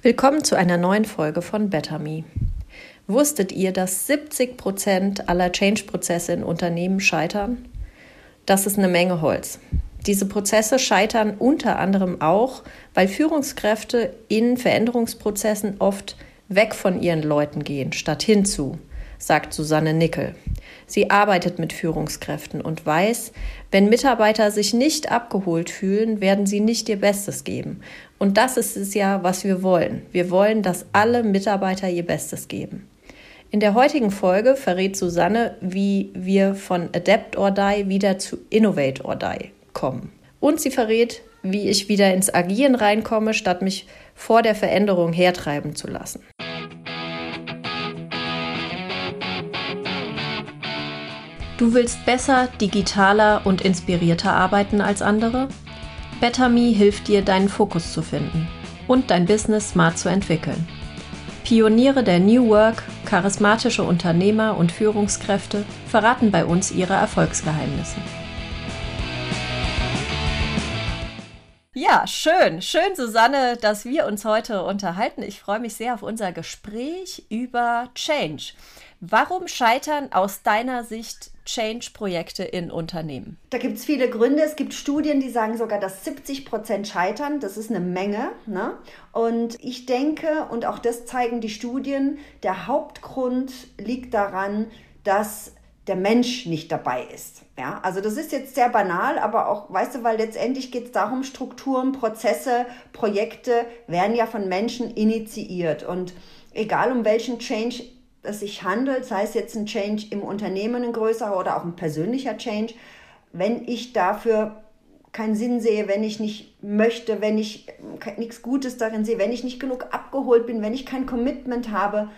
Willkommen zu einer neuen Folge von Better Me. Wusstet ihr, dass 70 Prozent aller Change-Prozesse in Unternehmen scheitern? Das ist eine Menge Holz. Diese Prozesse scheitern unter anderem auch, weil Führungskräfte in Veränderungsprozessen oft weg von ihren Leuten gehen, statt hinzu, sagt Susanne Nickel. Sie arbeitet mit Führungskräften und weiß, wenn Mitarbeiter sich nicht abgeholt fühlen, werden sie nicht ihr Bestes geben. Und das ist es ja, was wir wollen. Wir wollen, dass alle Mitarbeiter ihr Bestes geben. In der heutigen Folge verrät Susanne, wie wir von Adapt or Die wieder zu Innovate or Die kommen. Und sie verrät, wie ich wieder ins Agieren reinkomme, statt mich vor der Veränderung hertreiben zu lassen. Du willst besser, digitaler und inspirierter arbeiten als andere? BetterMe hilft dir, deinen Fokus zu finden und dein Business smart zu entwickeln. Pioniere der New Work, charismatische Unternehmer und Führungskräfte verraten bei uns ihre Erfolgsgeheimnisse. Ja, schön, schön, Susanne, dass wir uns heute unterhalten. Ich freue mich sehr auf unser Gespräch über Change. Warum scheitern aus deiner Sicht Change-Projekte in Unternehmen? Da gibt es viele Gründe. Es gibt Studien, die sagen sogar, dass 70 Prozent scheitern. Das ist eine Menge. Ne? Und ich denke, und auch das zeigen die Studien, der Hauptgrund liegt daran, dass der Mensch nicht dabei ist. Ja, also das ist jetzt sehr banal, aber auch, weißt du, weil letztendlich geht es darum, Strukturen, Prozesse, Projekte werden ja von Menschen initiiert. Und egal um welchen Change es sich handelt, sei es jetzt ein Change im Unternehmen, ein größerer oder auch ein persönlicher Change, wenn ich dafür keinen Sinn sehe, wenn ich nicht möchte, wenn ich nichts Gutes darin sehe, wenn ich nicht genug abgeholt bin, wenn ich kein Commitment habe,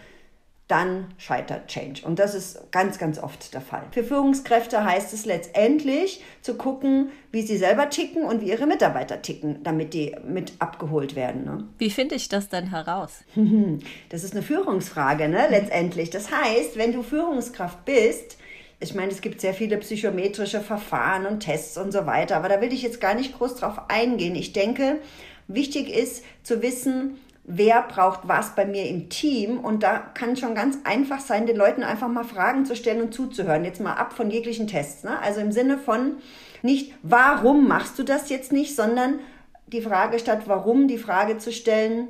dann scheitert Change. Und das ist ganz, ganz oft der Fall. Für Führungskräfte heißt es letztendlich zu gucken, wie sie selber ticken und wie ihre Mitarbeiter ticken, damit die mit abgeholt werden. Ne? Wie finde ich das denn heraus? Das ist eine Führungsfrage, ne? letztendlich. Das heißt, wenn du Führungskraft bist, ich meine, es gibt sehr viele psychometrische Verfahren und Tests und so weiter, aber da will ich jetzt gar nicht groß drauf eingehen. Ich denke, wichtig ist zu wissen, wer braucht was bei mir im Team. Und da kann schon ganz einfach sein, den Leuten einfach mal Fragen zu stellen und zuzuhören. Jetzt mal ab von jeglichen Tests. Ne? Also im Sinne von nicht, warum machst du das jetzt nicht, sondern die Frage statt warum, die Frage zu stellen,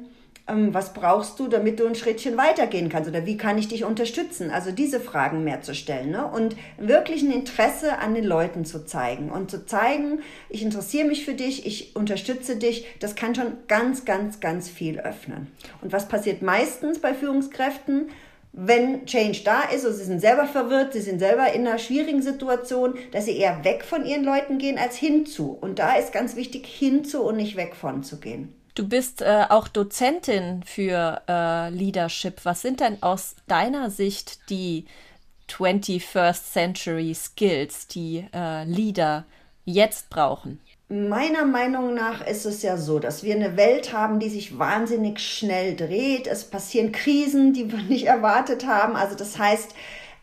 ähm, was brauchst du, damit du ein Schrittchen weitergehen kannst oder wie kann ich dich unterstützen? Also diese Fragen mehr zu stellen ne? und wirklich ein Interesse an den Leuten zu zeigen und zu zeigen, ich interessiere mich für dich, ich unterstütze dich, das kann schon ganz, ganz, ganz viel öffnen. Und was passiert meistens bei Führungskräften? wenn Change da ist und sie sind selber verwirrt, sie sind selber in einer schwierigen Situation, dass sie eher weg von ihren Leuten gehen als hinzu. Und da ist ganz wichtig, hinzu und nicht weg von zu gehen. Du bist äh, auch Dozentin für äh, Leadership. Was sind denn aus deiner Sicht die 21st Century Skills, die äh, Leader jetzt brauchen? Meiner Meinung nach ist es ja so, dass wir eine Welt haben, die sich wahnsinnig schnell dreht. Es passieren Krisen, die wir nicht erwartet haben. Also das heißt,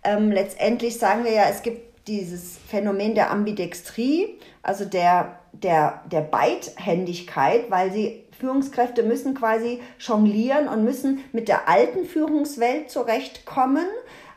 ähm, letztendlich sagen wir ja, es gibt dieses Phänomen der Ambidextrie, also der, der, der Beidhändigkeit, weil sie Führungskräfte müssen quasi jonglieren und müssen mit der alten Führungswelt zurechtkommen.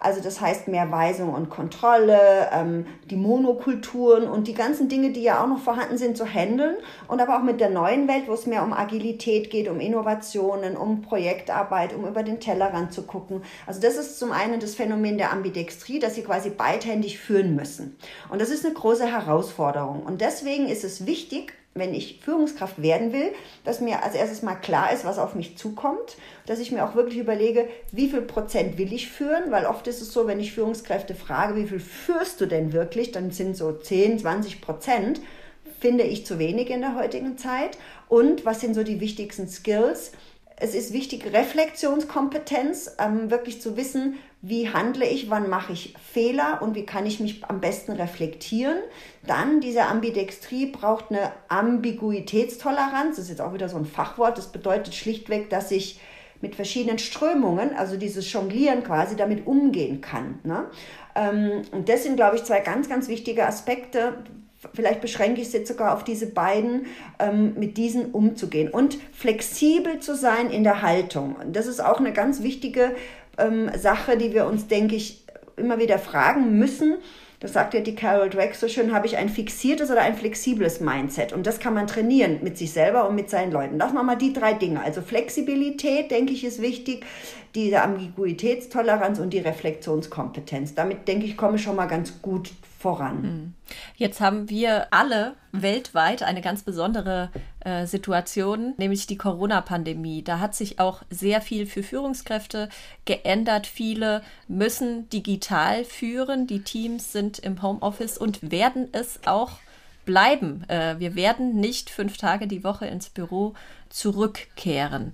Also das heißt mehr Weisung und Kontrolle, ähm, die Monokulturen und die ganzen Dinge, die ja auch noch vorhanden sind, zu handeln. Und aber auch mit der neuen Welt, wo es mehr um Agilität geht, um Innovationen, um Projektarbeit, um über den Tellerrand zu gucken. Also das ist zum einen das Phänomen der Ambidextrie, dass sie quasi beidhändig führen müssen. Und das ist eine große Herausforderung. Und deswegen ist es wichtig, wenn ich Führungskraft werden will, dass mir als erstes mal klar ist, was auf mich zukommt, dass ich mir auch wirklich überlege, wie viel Prozent will ich führen, weil oft ist es so, wenn ich Führungskräfte frage, wie viel führst du denn wirklich, dann sind so 10, 20 Prozent, finde ich zu wenig in der heutigen Zeit. Und was sind so die wichtigsten Skills? Es ist wichtig, Reflexionskompetenz, ähm, wirklich zu wissen, wie handle ich, wann mache ich Fehler und wie kann ich mich am besten reflektieren. Dann diese Ambidextrie braucht eine Ambiguitätstoleranz. Das ist jetzt auch wieder so ein Fachwort. Das bedeutet schlichtweg, dass ich mit verschiedenen Strömungen, also dieses Jonglieren quasi, damit umgehen kann. Ne? Ähm, und das sind, glaube ich, zwei ganz, ganz wichtige Aspekte, vielleicht beschränke ich es jetzt sogar auf diese beiden, ähm, mit diesen umzugehen und flexibel zu sein in der Haltung. Das ist auch eine ganz wichtige ähm, Sache, die wir uns, denke ich, immer wieder fragen müssen das sagt ja die Carol Drake so schön, habe ich ein fixiertes oder ein flexibles Mindset. Und das kann man trainieren mit sich selber und mit seinen Leuten. Lass mal die drei Dinge. Also Flexibilität, denke ich, ist wichtig, diese Ambiguitätstoleranz und die Reflexionskompetenz. Damit, denke ich, komme ich schon mal ganz gut voran. Hm. Jetzt haben wir alle weltweit eine ganz besondere äh, Situation, nämlich die Corona-Pandemie. Da hat sich auch sehr viel für Führungskräfte geändert. Viele müssen digital führen. Die Teams sind im Homeoffice und werden es auch bleiben. Äh, wir werden nicht fünf Tage die Woche ins Büro zurückkehren.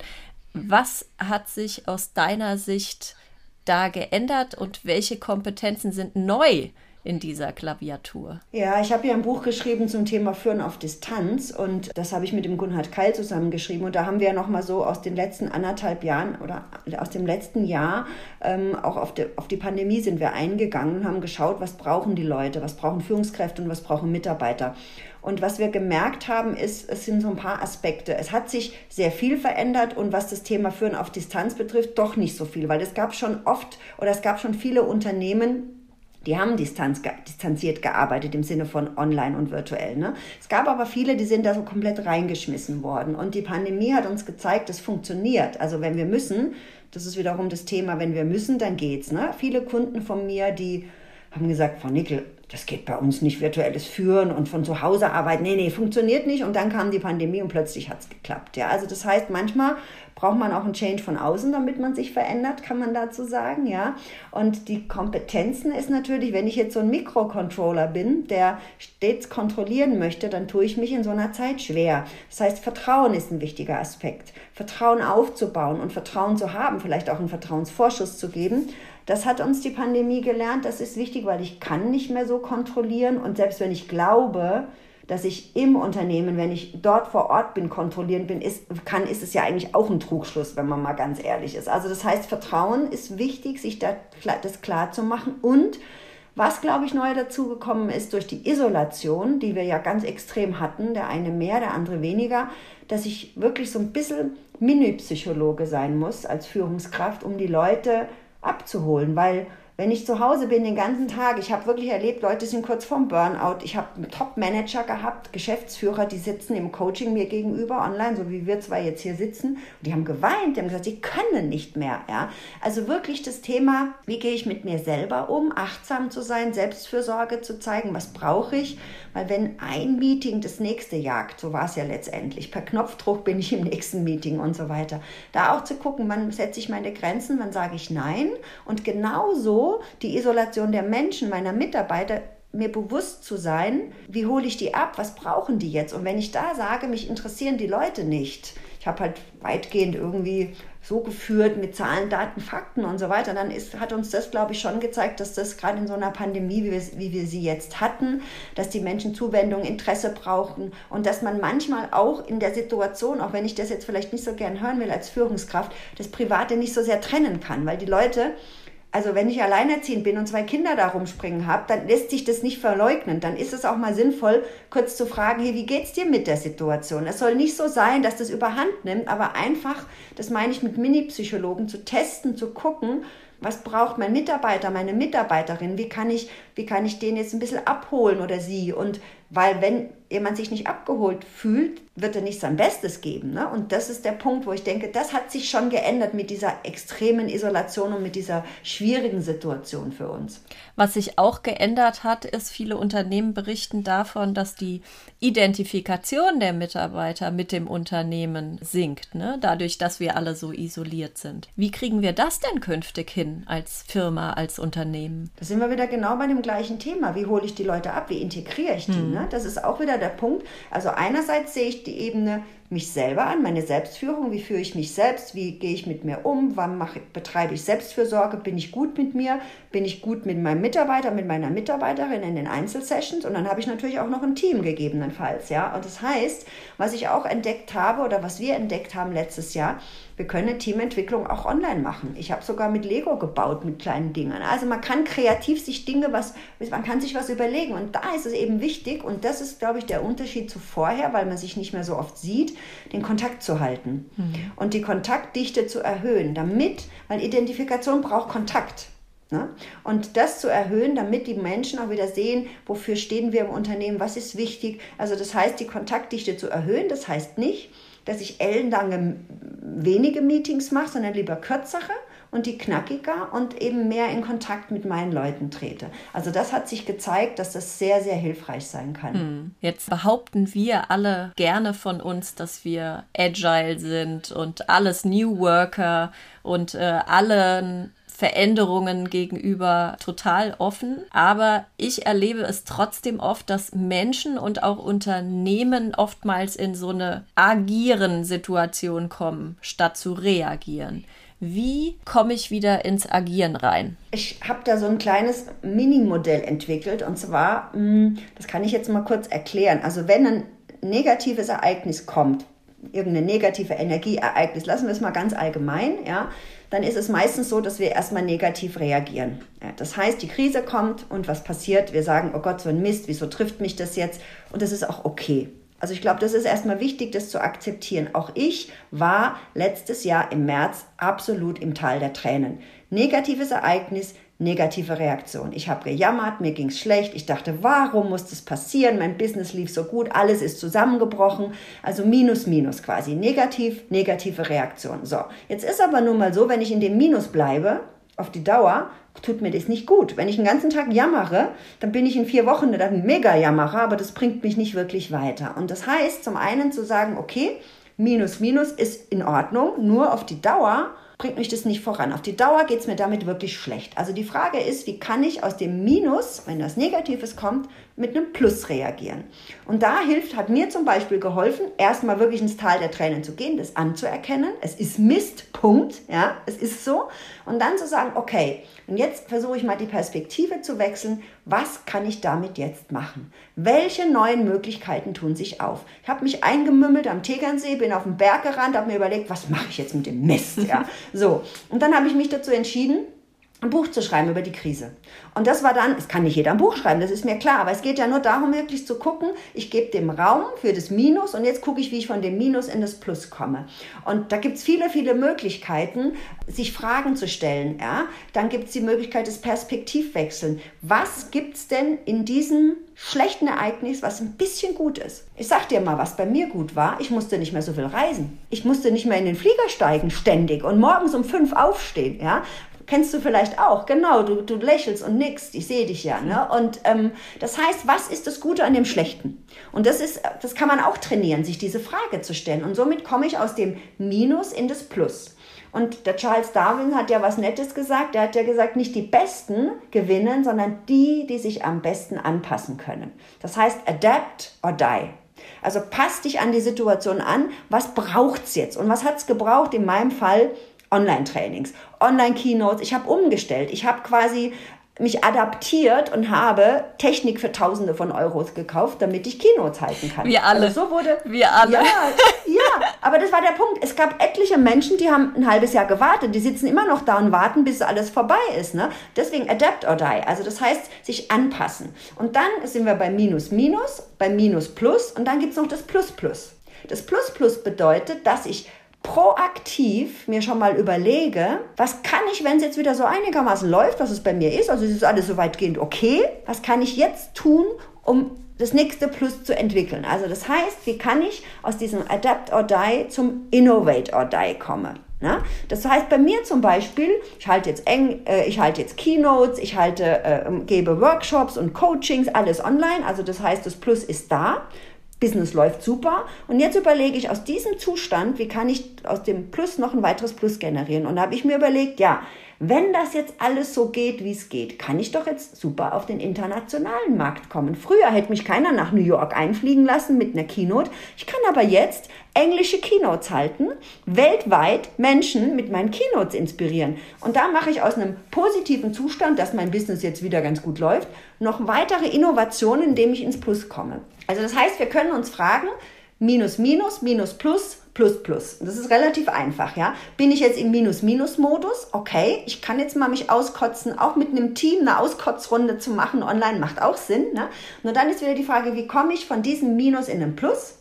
Was hat sich aus deiner Sicht da geändert und welche Kompetenzen sind neu in dieser Klaviatur? Ja, ich habe ja ein Buch geschrieben zum Thema Führen auf Distanz und das habe ich mit dem Gunhard Keil zusammengeschrieben und da haben wir ja nochmal so aus den letzten anderthalb Jahren oder aus dem letzten Jahr ähm, auch auf die, auf die Pandemie sind wir eingegangen und haben geschaut, was brauchen die Leute, was brauchen Führungskräfte und was brauchen Mitarbeiter. Und was wir gemerkt haben, ist, es sind so ein paar Aspekte. Es hat sich sehr viel verändert und was das Thema Führen auf Distanz betrifft, doch nicht so viel, weil es gab schon oft oder es gab schon viele Unternehmen, die haben distanz, distanziert gearbeitet im Sinne von online und virtuell. Ne? Es gab aber viele, die sind da so komplett reingeschmissen worden. Und die Pandemie hat uns gezeigt, es funktioniert. Also wenn wir müssen, das ist wiederum das Thema, wenn wir müssen, dann geht's. Ne? Viele Kunden von mir, die haben gesagt, Frau Nickel, das geht bei uns nicht, virtuelles Führen und von zu Hause arbeiten. Nee, nee, funktioniert nicht. Und dann kam die Pandemie und plötzlich hat es geklappt. Ja, also das heißt, manchmal braucht man auch einen Change von außen, damit man sich verändert, kann man dazu sagen, ja. Und die Kompetenzen ist natürlich, wenn ich jetzt so ein Mikrocontroller bin, der stets kontrollieren möchte, dann tue ich mich in so einer Zeit schwer. Das heißt, Vertrauen ist ein wichtiger Aspekt. Vertrauen aufzubauen und Vertrauen zu haben, vielleicht auch einen Vertrauensvorschuss zu geben, das hat uns die Pandemie gelernt. Das ist wichtig, weil ich kann nicht mehr so kontrollieren. Und selbst wenn ich glaube, dass ich im Unternehmen, wenn ich dort vor Ort bin, kontrollieren bin, ist, kann, ist es ja eigentlich auch ein Trugschluss, wenn man mal ganz ehrlich ist. Also das heißt, Vertrauen ist wichtig, sich da, das klar zu machen. Und was, glaube ich, neu dazugekommen ist durch die Isolation, die wir ja ganz extrem hatten, der eine mehr, der andere weniger, dass ich wirklich so ein bisschen Mini-Psychologe sein muss als Führungskraft, um die Leute abzuholen, weil wenn ich zu Hause bin den ganzen Tag, ich habe wirklich erlebt, Leute sind kurz vorm Burnout. Ich habe Top-Manager gehabt, Geschäftsführer, die sitzen im Coaching mir gegenüber online, so wie wir zwei jetzt hier sitzen. Und die haben geweint, die haben gesagt, sie können nicht mehr. Ja? Also wirklich das Thema, wie gehe ich mit mir selber um, achtsam zu sein, Selbstfürsorge zu zeigen, was brauche ich. Weil wenn ein Meeting das nächste jagt, so war es ja letztendlich, per Knopfdruck bin ich im nächsten Meeting und so weiter. Da auch zu gucken, wann setze ich meine Grenzen, wann sage ich Nein. Und genauso die Isolation der Menschen, meiner Mitarbeiter, mir bewusst zu sein, wie hole ich die ab, was brauchen die jetzt? Und wenn ich da sage, mich interessieren die Leute nicht, ich habe halt weitgehend irgendwie so geführt mit Zahlen, Daten, Fakten und so weiter, dann ist, hat uns das, glaube ich, schon gezeigt, dass das gerade in so einer Pandemie, wie wir, wie wir sie jetzt hatten, dass die Menschen Zuwendung, Interesse brauchen und dass man manchmal auch in der Situation, auch wenn ich das jetzt vielleicht nicht so gern hören will als Führungskraft, das Private nicht so sehr trennen kann, weil die Leute also wenn ich alleinerziehend bin und zwei Kinder da rumspringen habe, dann lässt sich das nicht verleugnen. Dann ist es auch mal sinnvoll, kurz zu fragen, hey, wie geht's dir mit der Situation? Es soll nicht so sein, dass das überhand nimmt, aber einfach, das meine ich mit Mini-Psychologen, zu testen, zu gucken, was braucht mein Mitarbeiter, meine Mitarbeiterin? Wie kann ich, wie kann ich den jetzt ein bisschen abholen oder sie? Und weil wenn jemand sich nicht abgeholt fühlt, wird er nicht sein Bestes geben. Ne? Und das ist der Punkt, wo ich denke, das hat sich schon geändert mit dieser extremen Isolation und mit dieser schwierigen Situation für uns. Was sich auch geändert hat, ist, viele Unternehmen berichten davon, dass die Identifikation der Mitarbeiter mit dem Unternehmen sinkt, ne? dadurch, dass wir alle so isoliert sind. Wie kriegen wir das denn künftig hin als Firma, als Unternehmen? Da sind wir wieder genau bei dem gleichen Thema. Wie hole ich die Leute ab? Wie integriere ich die? Hm. Ne? Das ist auch wieder der Punkt. Also einerseits sehe ich die Ebene, mich selber an, meine Selbstführung, wie führe ich mich selbst, wie gehe ich mit mir um, wann mache, betreibe ich Selbstfürsorge, bin ich gut mit mir, bin ich gut mit meinem Mitarbeiter, mit meiner Mitarbeiterin in den Einzelsessions und dann habe ich natürlich auch noch ein Team gegebenenfalls, ja. Und das heißt, was ich auch entdeckt habe oder was wir entdeckt haben letztes Jahr, wir können Teamentwicklung auch online machen. Ich habe sogar mit Lego gebaut, mit kleinen Dingen. Also man kann kreativ sich Dinge, was, man kann sich was überlegen. Und da ist es eben wichtig, und das ist, glaube ich, der Unterschied zu vorher, weil man sich nicht mehr so oft sieht, den Kontakt zu halten mhm. und die Kontaktdichte zu erhöhen, damit, weil Identifikation braucht Kontakt. Ne? Und das zu erhöhen, damit die Menschen auch wieder sehen, wofür stehen wir im Unternehmen, was ist wichtig. Also das heißt, die Kontaktdichte zu erhöhen, das heißt nicht, dass ich ellenlange wenige Meetings mache, sondern lieber kürzere und die knackiger und eben mehr in Kontakt mit meinen Leuten trete. Also das hat sich gezeigt, dass das sehr, sehr hilfreich sein kann. Hm. Jetzt behaupten wir alle gerne von uns, dass wir agile sind und alles New Worker und äh, allen Veränderungen gegenüber total offen. Aber ich erlebe es trotzdem oft, dass Menschen und auch Unternehmen oftmals in so eine agieren Situation kommen, statt zu reagieren. Wie komme ich wieder ins Agieren rein? Ich habe da so ein kleines Mini-Modell entwickelt und zwar, hm, das kann ich jetzt mal kurz erklären. Also wenn ein negatives Ereignis kommt, irgendeine negative Energieereignis, lassen wir es mal ganz allgemein, ja, dann ist es meistens so, dass wir erstmal negativ reagieren. Ja, das heißt, die Krise kommt und was passiert? Wir sagen, oh Gott, so ein Mist, wieso trifft mich das jetzt? Und das ist auch okay. Also ich glaube, das ist erstmal wichtig, das zu akzeptieren. Auch ich war letztes Jahr im März absolut im Tal der Tränen. Negatives Ereignis, negative Reaktion. Ich habe gejammert, mir ging es schlecht. Ich dachte, warum muss das passieren? Mein Business lief so gut, alles ist zusammengebrochen. Also minus, minus quasi. Negativ, negative Reaktion. So, jetzt ist aber nun mal so, wenn ich in dem Minus bleibe, auf die Dauer, tut mir das nicht gut. Wenn ich den ganzen Tag jammere, dann bin ich in vier Wochen dann mega jammerer, aber das bringt mich nicht wirklich weiter. Und das heißt, zum einen zu sagen, okay, minus, minus ist in Ordnung, nur auf die Dauer bringt mich das nicht voran. Auf die Dauer geht es mir damit wirklich schlecht. Also die Frage ist, wie kann ich aus dem Minus, wenn das Negatives kommt, mit einem Plus reagieren? Und da hilft, hat mir zum Beispiel geholfen, erstmal wirklich ins Tal der Tränen zu gehen, das anzuerkennen. Es ist Mist, Punkt. Ja, es ist so. Und dann zu sagen, okay, und jetzt versuche ich mal die Perspektive zu wechseln. Was kann ich damit jetzt machen? Welche neuen Möglichkeiten tun sich auf? Ich habe mich eingemümmelt am Tegernsee, bin auf den Berg gerannt, habe mir überlegt, was mache ich jetzt mit dem Mist? Ja, so. Und dann habe ich mich dazu entschieden, ein Buch zu schreiben über die Krise. Und das war dann, es kann nicht jeder ein Buch schreiben, das ist mir klar, aber es geht ja nur darum, wirklich zu gucken, ich gebe dem Raum für das Minus und jetzt gucke ich, wie ich von dem Minus in das Plus komme. Und da gibt es viele, viele Möglichkeiten, sich Fragen zu stellen. Ja? Dann gibt es die Möglichkeit des Perspektivwechseln. Was gibt es denn in diesem schlechten Ereignis, was ein bisschen gut ist? Ich sag dir mal, was bei mir gut war. Ich musste nicht mehr so viel reisen. Ich musste nicht mehr in den Flieger steigen ständig und morgens um fünf aufstehen. Ja? Kennst du vielleicht auch, genau, du, du lächelst und nix, ich sehe dich ja. Ne? Und ähm, das heißt, was ist das Gute an dem Schlechten? Und das ist, das kann man auch trainieren, sich diese Frage zu stellen. Und somit komme ich aus dem Minus in das Plus. Und der Charles Darwin hat ja was Nettes gesagt. Der hat ja gesagt, nicht die Besten gewinnen, sondern die, die sich am besten anpassen können. Das heißt, adapt or die. Also passt dich an die Situation an. Was braucht's jetzt? Und was hat's gebraucht? In meinem Fall Online-Trainings, Online-Keynotes. Ich habe umgestellt. Ich habe quasi mich adaptiert und habe Technik für Tausende von Euros gekauft, damit ich Keynotes halten kann. Wir alle. Also so wurde. Wir alle. Ja, ja, aber das war der Punkt. Es gab etliche Menschen, die haben ein halbes Jahr gewartet. Die sitzen immer noch da und warten, bis alles vorbei ist. Ne? Deswegen adapt or die. Also das heißt, sich anpassen. Und dann sind wir bei Minus Minus, bei Minus Plus und dann gibt es noch das Plus Plus. Das Plus Plus bedeutet, dass ich proaktiv mir schon mal überlege, was kann ich, wenn es jetzt wieder so einigermaßen läuft, was es bei mir ist, also es ist alles so weitgehend okay, was kann ich jetzt tun, um das nächste Plus zu entwickeln. Also das heißt, wie kann ich aus diesem Adapt or Die zum Innovate or Die kommen? Na? Das heißt bei mir zum Beispiel, ich halte jetzt eng, äh, ich halte jetzt Keynotes, ich halte, äh, gebe Workshops und Coachings, alles online. Also das heißt, das Plus ist da. Business läuft super. Und jetzt überlege ich aus diesem Zustand, wie kann ich aus dem Plus noch ein weiteres Plus generieren? Und da habe ich mir überlegt, ja, wenn das jetzt alles so geht, wie es geht, kann ich doch jetzt super auf den internationalen Markt kommen. Früher hätte mich keiner nach New York einfliegen lassen mit einer Keynote. Ich kann aber jetzt englische Keynotes halten, weltweit Menschen mit meinen Keynotes inspirieren. Und da mache ich aus einem positiven Zustand, dass mein Business jetzt wieder ganz gut läuft, noch weitere Innovationen, indem ich ins Plus komme. Also das heißt, wir können uns fragen, minus, minus, minus, plus, plus, plus. Das ist relativ einfach, ja. Bin ich jetzt im Minus-Minus-Modus? Okay, ich kann jetzt mal mich auskotzen, auch mit einem Team eine Auskotzrunde zu machen online macht auch Sinn, ne? Nur dann ist wieder die Frage, wie komme ich von diesem Minus in den Plus?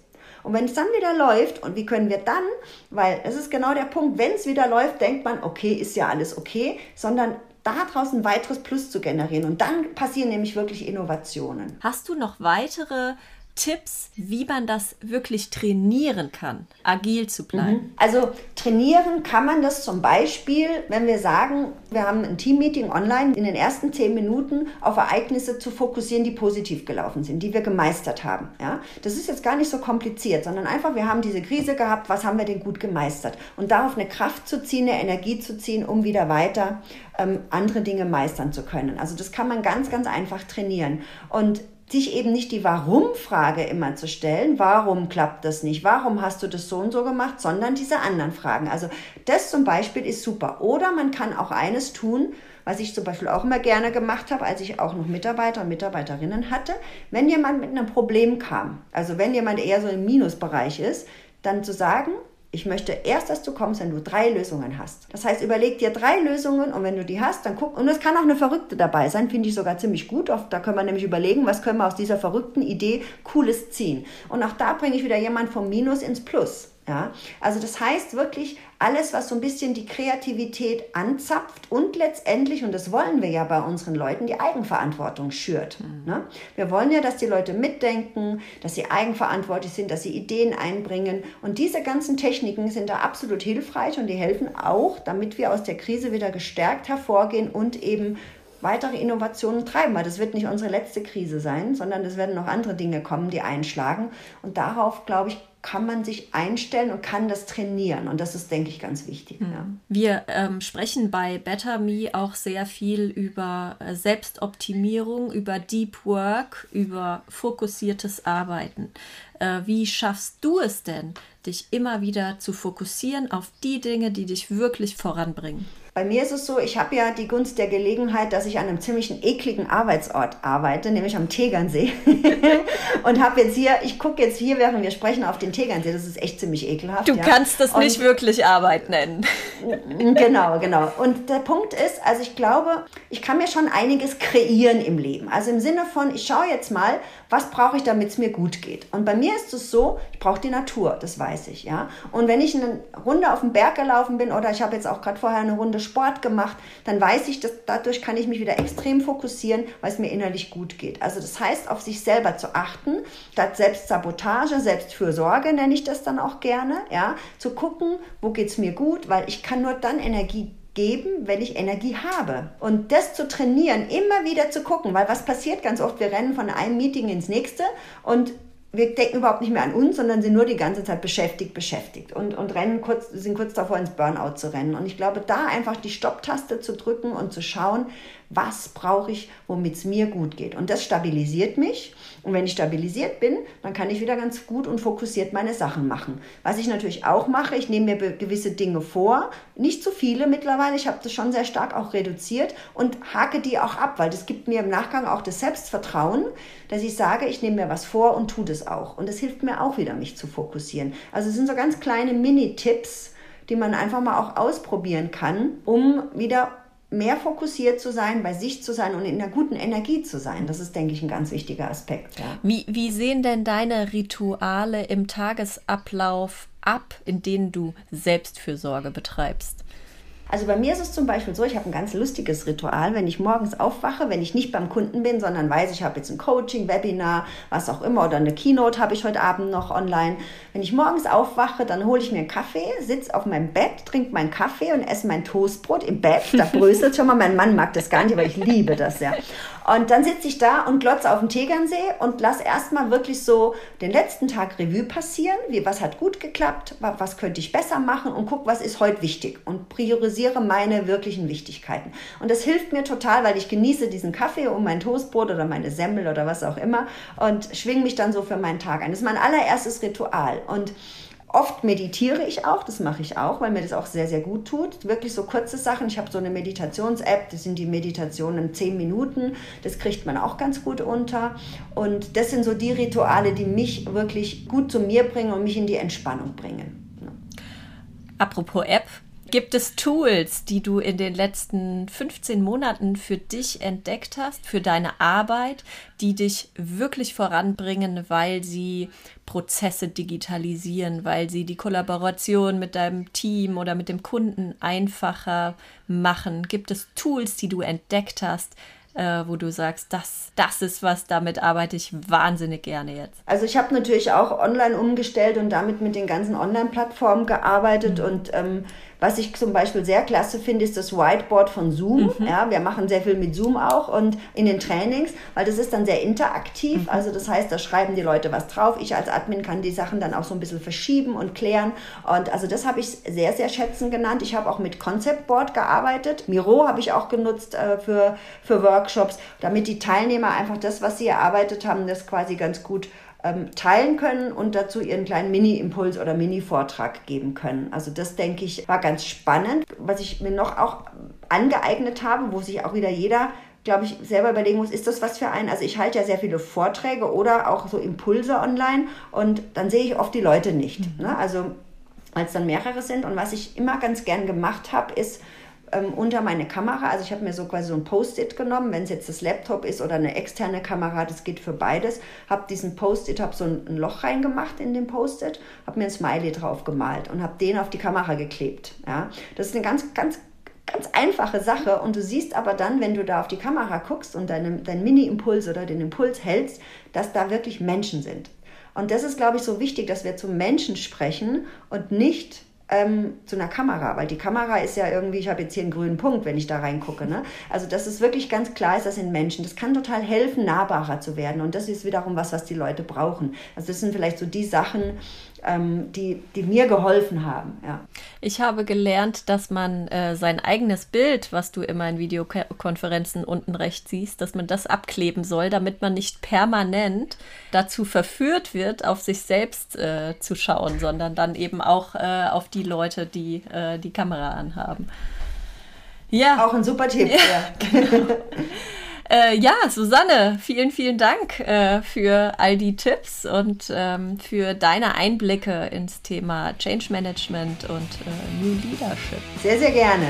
Und wenn es dann wieder läuft und wie können wir dann, weil es ist genau der Punkt, wenn es wieder läuft, denkt man, okay, ist ja alles okay, sondern daraus ein weiteres Plus zu generieren. Und dann passieren nämlich wirklich Innovationen. Hast du noch weitere Tipps, wie man das wirklich trainieren kann, agil zu bleiben? Mhm. Also trainieren kann man das zum Beispiel, wenn wir sagen, wir haben ein Teammeeting online, in den ersten zehn Minuten auf Ereignisse zu fokussieren, die positiv gelaufen sind, die wir gemeistert haben. Ja? Das ist jetzt gar nicht so kompliziert, sondern einfach, wir haben diese Krise gehabt, was haben wir denn gut gemeistert? Und darauf eine Kraft zu ziehen, eine Energie zu ziehen, um wieder weiter ähm, andere Dinge meistern zu können. Also das kann man ganz, ganz einfach trainieren. Und sich eben nicht die Warum-Frage immer zu stellen, warum klappt das nicht, warum hast du das so und so gemacht, sondern diese anderen Fragen. Also das zum Beispiel ist super. Oder man kann auch eines tun, was ich zum Beispiel auch immer gerne gemacht habe, als ich auch noch Mitarbeiter und Mitarbeiterinnen hatte, wenn jemand mit einem Problem kam, also wenn jemand eher so im Minusbereich ist, dann zu sagen, ich möchte erst, dass du kommst, wenn du drei Lösungen hast. Das heißt, überleg dir drei Lösungen und wenn du die hast, dann guck. Und es kann auch eine verrückte dabei sein, finde ich sogar ziemlich gut. Oft, da können wir nämlich überlegen, was können wir aus dieser verrückten Idee Cooles ziehen. Und auch da bringe ich wieder jemand vom Minus ins Plus. Ja, also das heißt wirklich alles, was so ein bisschen die Kreativität anzapft und letztendlich, und das wollen wir ja bei unseren Leuten, die Eigenverantwortung schürt. Mhm. Ne? Wir wollen ja, dass die Leute mitdenken, dass sie eigenverantwortlich sind, dass sie Ideen einbringen. Und diese ganzen Techniken sind da absolut hilfreich und die helfen auch, damit wir aus der Krise wieder gestärkt hervorgehen und eben weitere Innovationen treiben, weil das wird nicht unsere letzte Krise sein, sondern es werden noch andere Dinge kommen, die einschlagen. Und darauf, glaube ich, kann man sich einstellen und kann das trainieren. Und das ist, denke ich, ganz wichtig. Mhm. Ja. Wir ähm, sprechen bei Better Me auch sehr viel über äh, Selbstoptimierung, über Deep Work, über fokussiertes Arbeiten. Äh, wie schaffst du es denn, dich immer wieder zu fokussieren auf die Dinge, die dich wirklich voranbringen? Bei mir ist es so, ich habe ja die Gunst der Gelegenheit, dass ich an einem ziemlich ekligen Arbeitsort arbeite, nämlich am Tegernsee. und habe jetzt hier, ich gucke jetzt hier, während wir sprechen, auf den Tegernsee. Das ist echt ziemlich ekelhaft. Du ja. kannst das und, nicht wirklich Arbeit nennen. genau, genau. Und der Punkt ist, also ich glaube, ich kann mir schon einiges kreieren im Leben. Also im Sinne von, ich schaue jetzt mal, was brauche ich, damit es mir gut geht. Und bei mir ist es so, ich brauche die Natur, das weiß ich, ja. Und wenn ich eine Runde auf dem Berg gelaufen bin oder ich habe jetzt auch gerade vorher eine Runde Sport gemacht, dann weiß ich, dass dadurch kann ich mich wieder extrem fokussieren, weil es mir innerlich gut geht. Also das heißt, auf sich selber zu achten, statt Selbstsabotage, Selbstfürsorge nenne ich das dann auch gerne, ja, zu gucken, wo geht es mir gut, weil ich kann nur dann Energie geben, wenn ich Energie habe. Und das zu trainieren, immer wieder zu gucken, weil was passiert ganz oft, wir rennen von einem Meeting ins nächste und wir denken überhaupt nicht mehr an uns, sondern sind nur die ganze Zeit beschäftigt, beschäftigt und, und rennen kurz, sind kurz davor ins Burnout zu rennen. Und ich glaube, da einfach die Stopptaste zu drücken und zu schauen, was brauche ich, womit es mir gut geht. Und das stabilisiert mich. Und wenn ich stabilisiert bin, dann kann ich wieder ganz gut und fokussiert meine Sachen machen. Was ich natürlich auch mache, ich nehme mir gewisse Dinge vor, nicht zu viele mittlerweile, ich habe das schon sehr stark auch reduziert und hake die auch ab, weil das gibt mir im Nachgang auch das Selbstvertrauen, dass ich sage, ich nehme mir was vor und tue das auch. Und das hilft mir auch wieder, mich zu fokussieren. Also es sind so ganz kleine Mini-Tipps, die man einfach mal auch ausprobieren kann, um wieder mehr fokussiert zu sein, bei sich zu sein und in einer guten Energie zu sein. Das ist, denke ich, ein ganz wichtiger Aspekt. Ja. Wie, wie sehen denn deine Rituale im Tagesablauf ab, in denen du Selbstfürsorge betreibst? Also bei mir ist es zum Beispiel so, ich habe ein ganz lustiges Ritual, wenn ich morgens aufwache, wenn ich nicht beim Kunden bin, sondern weiß, ich habe jetzt ein Coaching, Webinar, was auch immer oder eine Keynote habe ich heute Abend noch online. Wenn ich morgens aufwache, dann hole ich mir einen Kaffee, sitze auf meinem Bett, trinke meinen Kaffee und esse mein Toastbrot im Bett. Da bröselt schon mal, mein Mann mag das gar nicht, aber ich liebe das ja. Und dann sitze ich da und glotze auf den Tegernsee und lass erstmal wirklich so den letzten Tag Revue passieren. Wie, was hat gut geklappt? Was könnte ich besser machen? Und guck, was ist heute wichtig? Und priorisiere meine wirklichen Wichtigkeiten. Und das hilft mir total, weil ich genieße diesen Kaffee und mein Toastbrot oder meine Semmel oder was auch immer und schwinge mich dann so für meinen Tag ein. Das ist mein allererstes Ritual. Und Oft meditiere ich auch, das mache ich auch, weil mir das auch sehr, sehr gut tut. Wirklich so kurze Sachen. Ich habe so eine Meditations-App, das sind die Meditationen zehn Minuten. Das kriegt man auch ganz gut unter. Und das sind so die Rituale, die mich wirklich gut zu mir bringen und mich in die Entspannung bringen. Apropos App, Gibt es Tools, die du in den letzten 15 Monaten für dich entdeckt hast, für deine Arbeit, die dich wirklich voranbringen, weil sie Prozesse digitalisieren, weil sie die Kollaboration mit deinem Team oder mit dem Kunden einfacher machen? Gibt es Tools, die du entdeckt hast, äh, wo du sagst, das, das ist was, damit arbeite ich wahnsinnig gerne jetzt? Also ich habe natürlich auch online umgestellt und damit mit den ganzen Online-Plattformen gearbeitet mhm. und ähm, was ich zum Beispiel sehr klasse finde, ist das Whiteboard von Zoom. Mhm. Ja, wir machen sehr viel mit Zoom auch und in den Trainings, weil das ist dann sehr interaktiv. Mhm. Also das heißt, da schreiben die Leute was drauf. Ich als Admin kann die Sachen dann auch so ein bisschen verschieben und klären. Und also das habe ich sehr, sehr schätzen genannt. Ich habe auch mit Concept Board gearbeitet. Miro habe ich auch genutzt äh, für, für Workshops, damit die Teilnehmer einfach das, was sie erarbeitet haben, das quasi ganz gut teilen können und dazu ihren kleinen Mini-Impuls oder Mini-Vortrag geben können. Also das, denke ich, war ganz spannend. Was ich mir noch auch angeeignet habe, wo sich auch wieder jeder glaube ich, selber überlegen muss, ist das was für einen? Also ich halte ja sehr viele Vorträge oder auch so Impulse online und dann sehe ich oft die Leute nicht. Mhm. Ne? Also weil es dann mehrere sind. Und was ich immer ganz gern gemacht habe, ist, ähm, unter meine Kamera. Also ich habe mir so quasi so ein Post-it genommen, wenn es jetzt das Laptop ist oder eine externe Kamera, das geht für beides. Habe diesen Post-it, habe so ein, ein, Loch reingemacht in den Post-it, habe mir ein Smiley drauf gemalt und habe den auf die Kamera geklebt. Ja, das ist eine ganz, ganz ganz einfache Sache und du siehst aber dann, wenn du da auf die Kamera guckst und deinen dein Mini-Impuls oder den Impuls hältst, dass da wirklich Menschen sind. Und das ist, glaube ich, so wichtig, dass wir zu Menschen sprechen und nicht ähm, zu einer Kamera, weil die Kamera ist ja irgendwie, ich habe jetzt hier einen grünen Punkt, wenn ich da reingucke. Ne? Also dass es wirklich ganz klar ist, das sind Menschen. Das kann total helfen, nahbarer zu werden. Und das ist wiederum was, was die Leute brauchen. Also das sind vielleicht so die Sachen, ähm, die, die mir geholfen haben. Ja. Ich habe gelernt, dass man äh, sein eigenes Bild, was du immer in Videokonferenzen unten rechts siehst, dass man das abkleben soll, damit man nicht permanent dazu verführt wird, auf sich selbst äh, zu schauen, sondern dann eben auch äh, auf die Leute, die äh, die Kamera anhaben. Ja. Auch ein super Tipp. Ja, genau. Äh, ja, Susanne, vielen, vielen Dank äh, für all die Tipps und ähm, für deine Einblicke ins Thema Change Management und äh, New Leadership. Sehr, sehr gerne.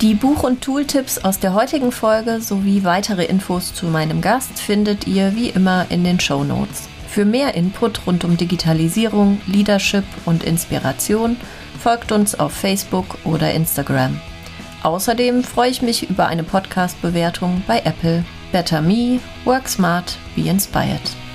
Die Buch- und Tooltips aus der heutigen Folge sowie weitere Infos zu meinem Gast findet ihr wie immer in den Show Notes. Für mehr Input rund um Digitalisierung, Leadership und Inspiration folgt uns auf Facebook oder Instagram. Außerdem freue ich mich über eine Podcast-Bewertung bei Apple. Better Me, Work Smart, Be Inspired.